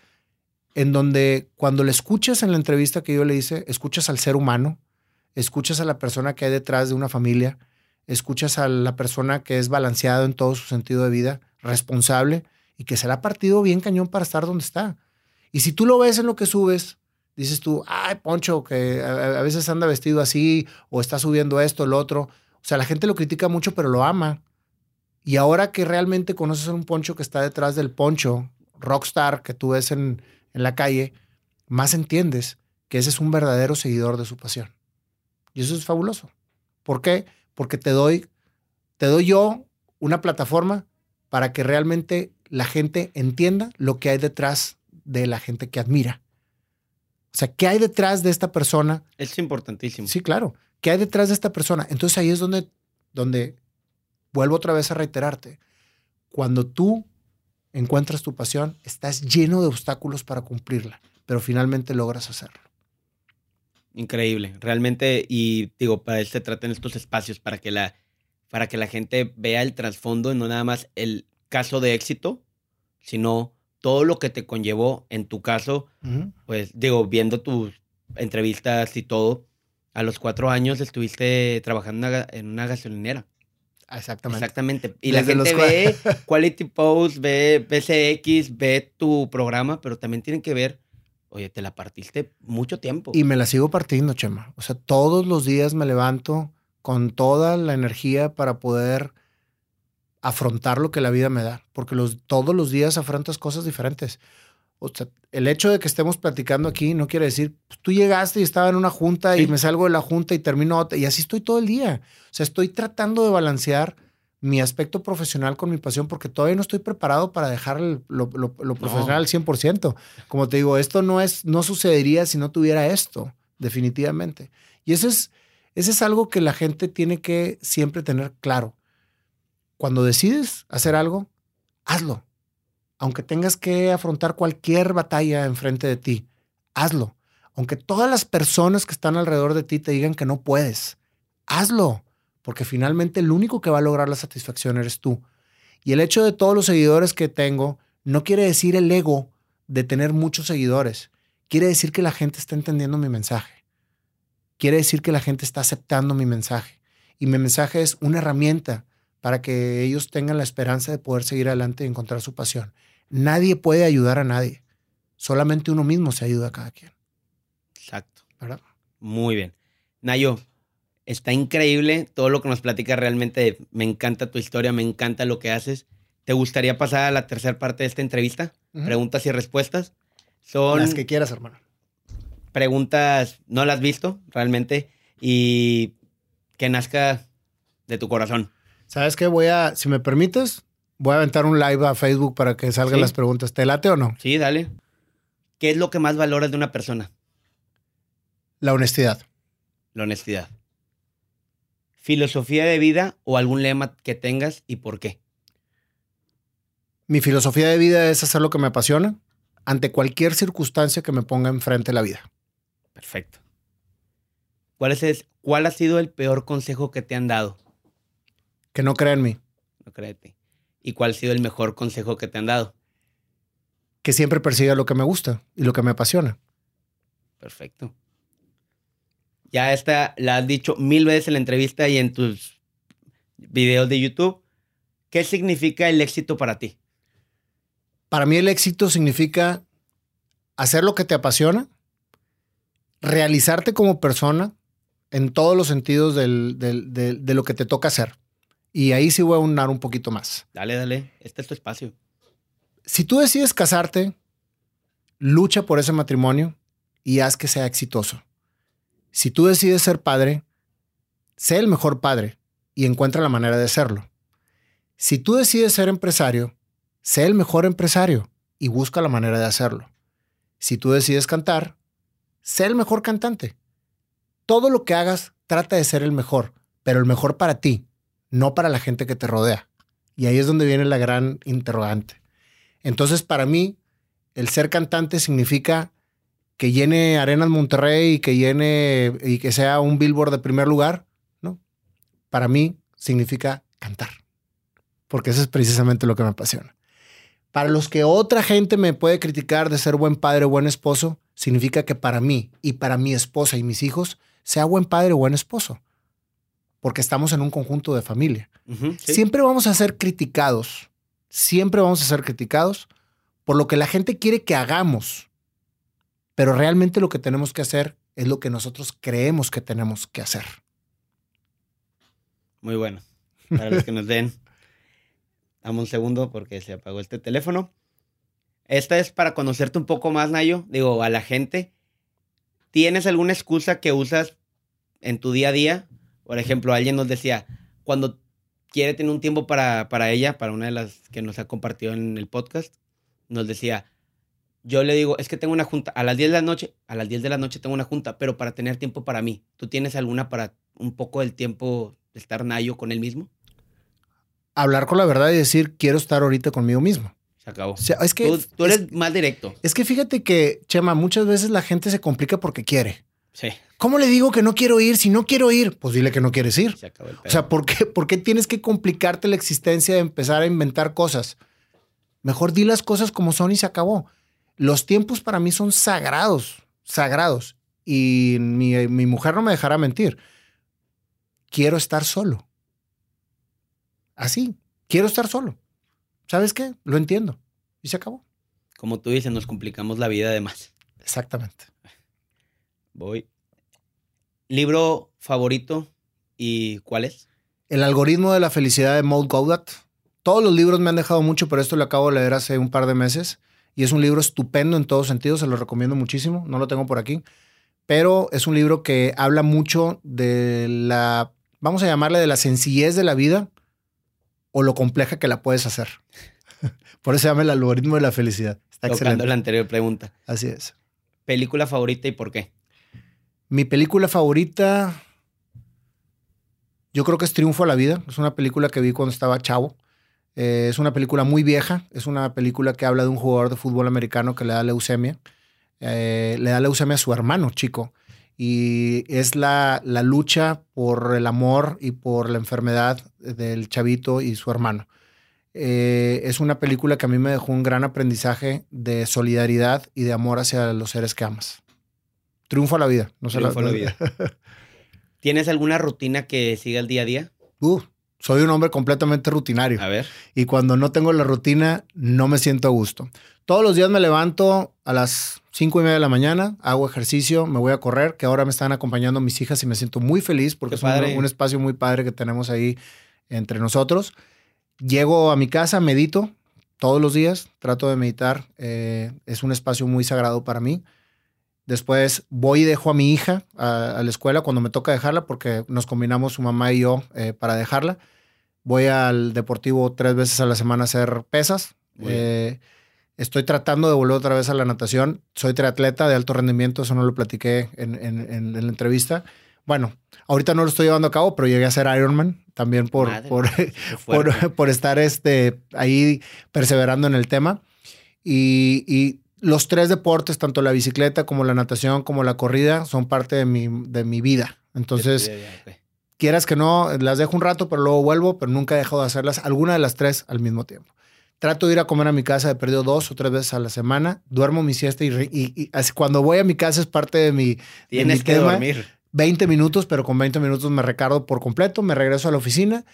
en donde cuando le escuchas en la entrevista que yo le hice, escuchas al ser humano, escuchas a la persona que hay detrás de una familia, escuchas a la persona que es balanceado en todo su sentido de vida, responsable, y que se le ha partido bien cañón para estar donde está. Y si tú lo ves en lo que subes, dices tú, ay, Poncho, que a, veces anda vestido así o está subiendo esto, lo otro. O sea, la gente lo critica mucho, pero lo ama. Y ahora que realmente conoces a un Poncho que está detrás del Poncho, rockstar que tú ves en, en la calle, más entiendes que ese es un verdadero seguidor de su pasión. Y eso es fabuloso. ¿Por qué? Porque te doy, te doy yo una plataforma para que realmente la gente entienda lo que hay detrás de la gente que admira. O sea, ¿qué hay detrás de esta persona? Es importantísimo. Sí, claro. ¿Qué hay detrás de esta persona? Entonces ahí es donde, donde vuelvo otra vez a reiterarte. Cuando tú encuentras tu pasión, estás lleno de obstáculos para cumplirla, pero finalmente logras hacerlo. Increíble, realmente, y digo, para eso se tratan estos espacios, para que la, para que la gente vea el trasfondo, no nada más el caso de éxito, sino todo lo que te conllevó en tu caso, pues digo, viendo tus entrevistas y todo, a los cuatro años estuviste trabajando en una gasolinera. Exactamente. Exactamente. Y la gente ve Quality Post, ve PCX, ve tu programa, pero también tienen que ver, oye, te la partiste mucho tiempo. Y me la sigo partiendo, Chema. O sea, todos los días me levanto con toda la energía para poder afrontar lo que la vida me da, porque los, todos los días afrontas cosas diferentes. O sea, el hecho de que estemos platicando aquí no quiere decir, pues, tú llegaste y estaba en una junta y me salgo de la junta y termino otra, y así estoy todo el día. O sea, estoy tratando de balancear mi aspecto profesional con mi pasión porque todavía no estoy preparado para dejar lo, profesional al 100%. Como te digo, esto no, es, no sucedería si no tuviera esto, definitivamente. Y eso es, eso es algo que la gente tiene que siempre tener claro cuando decides hacer algo, hazlo. Aunque tengas que afrontar cualquier batalla enfrente de ti, hazlo. Aunque todas las personas que están alrededor de ti te digan que no puedes, hazlo. Porque finalmente el único que va a lograr la satisfacción eres tú. Y el hecho de todos los seguidores que tengo no quiere decir el ego de tener muchos seguidores. Quiere decir que la gente está entendiendo mi mensaje. Quiere decir que la gente está aceptando mi mensaje Y mi mensaje es una herramienta para que ellos tengan la esperanza de poder seguir adelante y encontrar su pasión. Nadie puede ayudar a nadie. Solamente uno mismo se ayuda a cada quien. Exacto. ¿Verdad? Muy bien. Nayo, está increíble todo lo que nos platica realmente. Me encanta tu historia, me encanta lo que haces. ¿Te gustaría pasar a la tercera parte de esta entrevista? Preguntas y respuestas. Son Las que quieras, hermano. preguntas, no las has visto realmente, y que nazca de tu corazón. ¿Sabes qué? Voy a, si me permites, voy a aventar un live a Facebook para que salgan Sí. las preguntas. ¿Te late o no? Sí, dale. ¿Qué es lo que más valoras de una persona? La honestidad. La honestidad. ¿Filosofía de vida o algún lema que tengas y por qué? Mi filosofía de vida es hacer lo que me apasiona ante cualquier circunstancia que me ponga enfrente la vida. Perfecto. ¿Cuál, es, ¿Cuál ha sido el peor consejo que te han dado? Que no crea en mí. No créete. ¿Y cuál ha sido el mejor consejo que te han dado? Que siempre persiga lo que me gusta y lo que me apasiona. Perfecto. Ya esta la has dicho mil veces en la entrevista y en tus videos de YouTube. ¿Qué significa el éxito para ti? Para mí el éxito significa hacer lo que te apasiona, realizarte como persona en todos los sentidos del- del- del- de lo que te toca hacer. Y ahí sí voy a unar un poquito más. Dale, dale. Este es tu espacio. Si tú decides casarte, lucha por ese matrimonio y haz que sea exitoso. Si tú decides ser padre, sé el mejor padre y encuentra la manera de hacerlo. Si tú decides ser empresario, sé el mejor empresario y busca la manera de hacerlo. Si tú decides cantar, sé el mejor cantante. Todo lo que hagas trata de ser el mejor, pero el mejor para ti, no para la gente que te rodea. Y ahí es donde viene la gran interrogante. Entonces, para mí, el ser cantante significa que llene Arenas Monterrey y que llene y que sea un billboard de primer lugar, ¿no? Para mí significa cantar. Porque eso es precisamente lo que me apasiona. Para los que otra gente me puede criticar de ser buen padre o buen esposo, significa que para mí y para mi esposa y mis hijos sea buen padre o buen esposo. Porque estamos en un conjunto de familia. Sí. Siempre vamos a ser criticados. Siempre vamos a ser criticados por lo que la gente quiere que hagamos. Pero realmente lo que tenemos que hacer es lo que nosotros creemos que tenemos que hacer. Muy bueno. Para los que nos ven. Dame un segundo porque se apagó este teléfono. Esta es para conocerte un poco más, Nayo. Digo, a la gente. ¿Tienes alguna excusa que usas en tu día a día? Por ejemplo, alguien nos decía, cuando quiere tener un tiempo para, para ella, para una de las que nos ha compartido en el podcast, nos decía, yo le digo, es que tengo una junta, a las 10 de la noche, a las 10 de la noche tengo una junta, pero para tener tiempo para mí. ¿Tú tienes alguna para un poco del tiempo de estar Nayo con él mismo? Hablar con la verdad y decir, quiero estar ahorita conmigo mismo. Se acabó. O sea, es que, tú, tú eres es, más directo. es que fíjate que, Chema, muchas veces la gente se complica porque quiere. Sí, ¿Cómo le digo que no quiero ir? Si no quiero ir, pues dile que no quieres ir. se acabó el pedo. O sea, ¿por qué, ¿por qué tienes que complicarte la existencia de empezar a inventar cosas? Mejor di las cosas como son y se acabó. Los tiempos para mí son sagrados, sagrados. Y mi, mi mujer no me dejará mentir. Quiero estar solo. Así, quiero estar solo. ¿Sabes qué? Lo entiendo. Y se acabó. Como tú dices, nos complicamos la vida de más. Exactamente. Voy. ¿Libro favorito y cuál es? El algoritmo de la felicidad de Maud Gaudat. Todos los libros me han dejado mucho, pero esto lo acabo de leer hace un par de meses. Y es un libro estupendo en todos sentidos, se lo recomiendo muchísimo. No lo tengo por aquí. Pero es un libro que habla mucho de la, vamos a llamarle de la sencillez de la vida o lo compleja que la puedes hacer. por eso se llama el algoritmo de la felicidad. Está Tocando excelente. la anterior pregunta. Así es. ¿Película favorita y por qué? Mi película favorita, yo creo que es Triunfo a la Vida. Es una película que vi cuando estaba chavo. Eh, es una película muy vieja. Es una película que habla de un jugador de fútbol americano que le da leucemia. Eh, le da leucemia a su hermano chico. Y es la, la lucha por el amor y por la enfermedad del chavito y su hermano. Eh, es una película que a mí me dejó un gran aprendizaje de solidaridad y de amor hacia los seres que amas. Triunfo a la vida. No se Triunfo a la vida. ¿Tienes alguna rutina que siga el día a día? Uh, soy un hombre completamente rutinario. A ver. Y cuando no tengo la rutina, no me siento a gusto. Todos los días me levanto a las cinco y media de la mañana, hago ejercicio, me voy a correr, que ahora me están acompañando mis hijas y me siento muy feliz porque es un espacio muy padre que tenemos ahí entre nosotros. Llego a mi casa, medito todos los días, trato de meditar, eh, es un espacio muy sagrado para mí. Después voy y dejo a mi hija a, a la escuela cuando me toca dejarla porque nos combinamos su mamá y yo eh, para dejarla. Voy al deportivo tres veces a la semana a hacer pesas. Eh, estoy tratando de volver otra vez a la natación. Soy triatleta de alto rendimiento, eso no lo platiqué en, en- en- en la entrevista. Bueno, ahorita no lo estoy llevando a cabo, pero llegué a ser Ironman también por, Madre por, Qué por, fuerte. por estar este, ahí perseverando en el tema. Y, y los tres deportes, tanto la bicicleta como la natación como la corrida, son parte de mi, de mi vida. Entonces, quieras que no, las dejo un rato, pero luego vuelvo, pero nunca he dejado de hacerlas, alguna de las tres al mismo tiempo. Trato de ir a comer a mi casa, he perdido dos o tres veces a la semana, duermo mi siesta y, cuando voy a mi casa es parte de mi, de Tienes mi que tema. dormir. 20 minutos, pero con 20 minutos me recargo por completo, me regreso a la oficina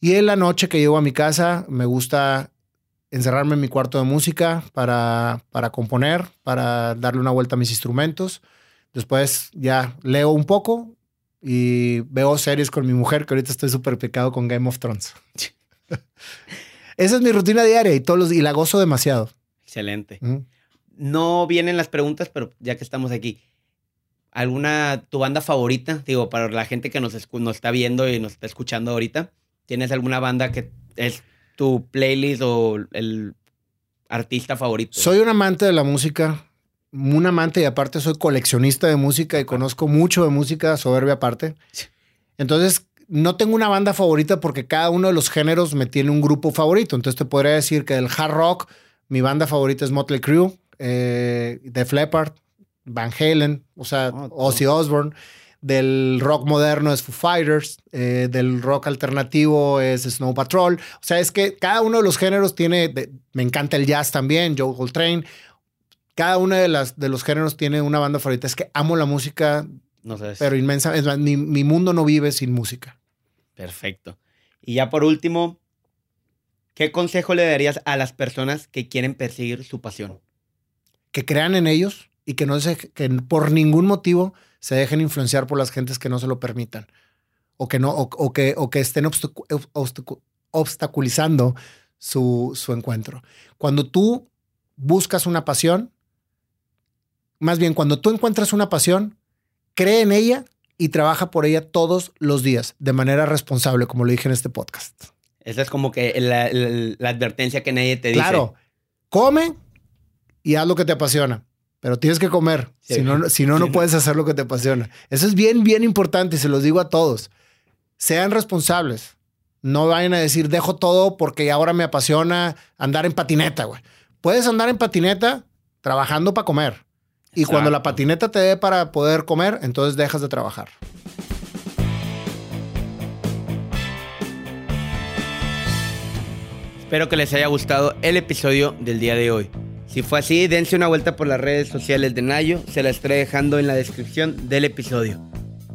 y en la noche que llego a mi casa me gusta encerrarme en mi cuarto de música para, para componer, para darle una vuelta a mis instrumentos. Después ya leo un poco y veo series con mi mujer, que ahorita estoy súper pecado con Game of Thrones. Esa es mi rutina diaria y, todos los, y la gozo demasiado. Excelente. No vienen las preguntas, pero ya que estamos aquí, ¿alguna tu banda favorita? Digo, para la gente que nos, nos está viendo y nos está escuchando ahorita, ¿tienes alguna banda que es tu playlist o el artista favorito? Soy un amante de la música, un amante y aparte soy coleccionista de música y conozco mucho de música, soberbia aparte. Entonces, no tengo una banda favorita porque cada uno de los géneros me tiene un grupo favorito. Entonces, te podría decir que del hard rock, mi banda favorita es Motley Crue, eh, Def Leppard, Van Halen, o sea, Oh, Ozzy Osbourne. Del rock moderno es Foo Fighters, eh, del rock alternativo es Snow Patrol. O sea, es que cada uno de los géneros tiene, de- me encanta el jazz también, Joe Coltrane. Cada uno de, las, de los géneros tiene una banda favorita. Es que amo la música, No sé. pero inmensa. Es más, mi, mi mundo no vive sin música. Perfecto. Y ya por último, ¿qué consejo le darías a las personas que quieren perseguir su pasión? Que crean en ellos y que, no se, que por ningún motivo se dejen influenciar por las gentes que no se lo permitan. O que, no, o, o que, o que estén obstacu- obstacu- obstaculizando su, su encuentro. Cuando tú buscas una pasión, más bien cuando tú encuentras una pasión, cree en ella y trabaja por ella todos los días de manera responsable, como lo dije en este podcast. Esa es como que la, la- la advertencia que nadie te dice. Claro, come y haz lo que te apasiona, pero tienes que comer. Sí. Si no, si no, no puedes hacer lo que te apasiona. Eso es bien, bien importante y se los digo a todos. Sean responsables. No vayan a decir, dejo todo porque ahora me apasiona andar en patineta, güey. Puedes andar en patineta trabajando para comer. Y cuando la patineta te dé para poder comer, entonces dejas de trabajar. Espero que les haya gustado el episodio del día de hoy. Si fue así, dense una vuelta por las redes sociales de Nayo. Se la estaré dejando en la descripción del episodio.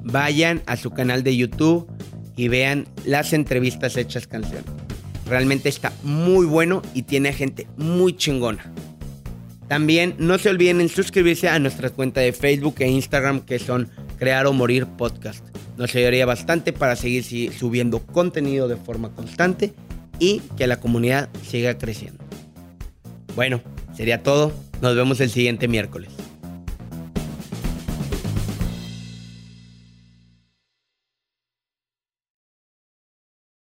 Vayan a su canal de YouTube y vean las entrevistas hechas canción. Realmente está muy bueno y tiene gente muy chingona. También no se olviden en suscribirse a nuestras cuentas de Facebook e Instagram que son Crear o Morir Podcast. Nos ayudaría bastante para seguir subiendo contenido de forma constante y que la comunidad siga creciendo. Bueno, sería todo. Nos vemos el siguiente miércoles.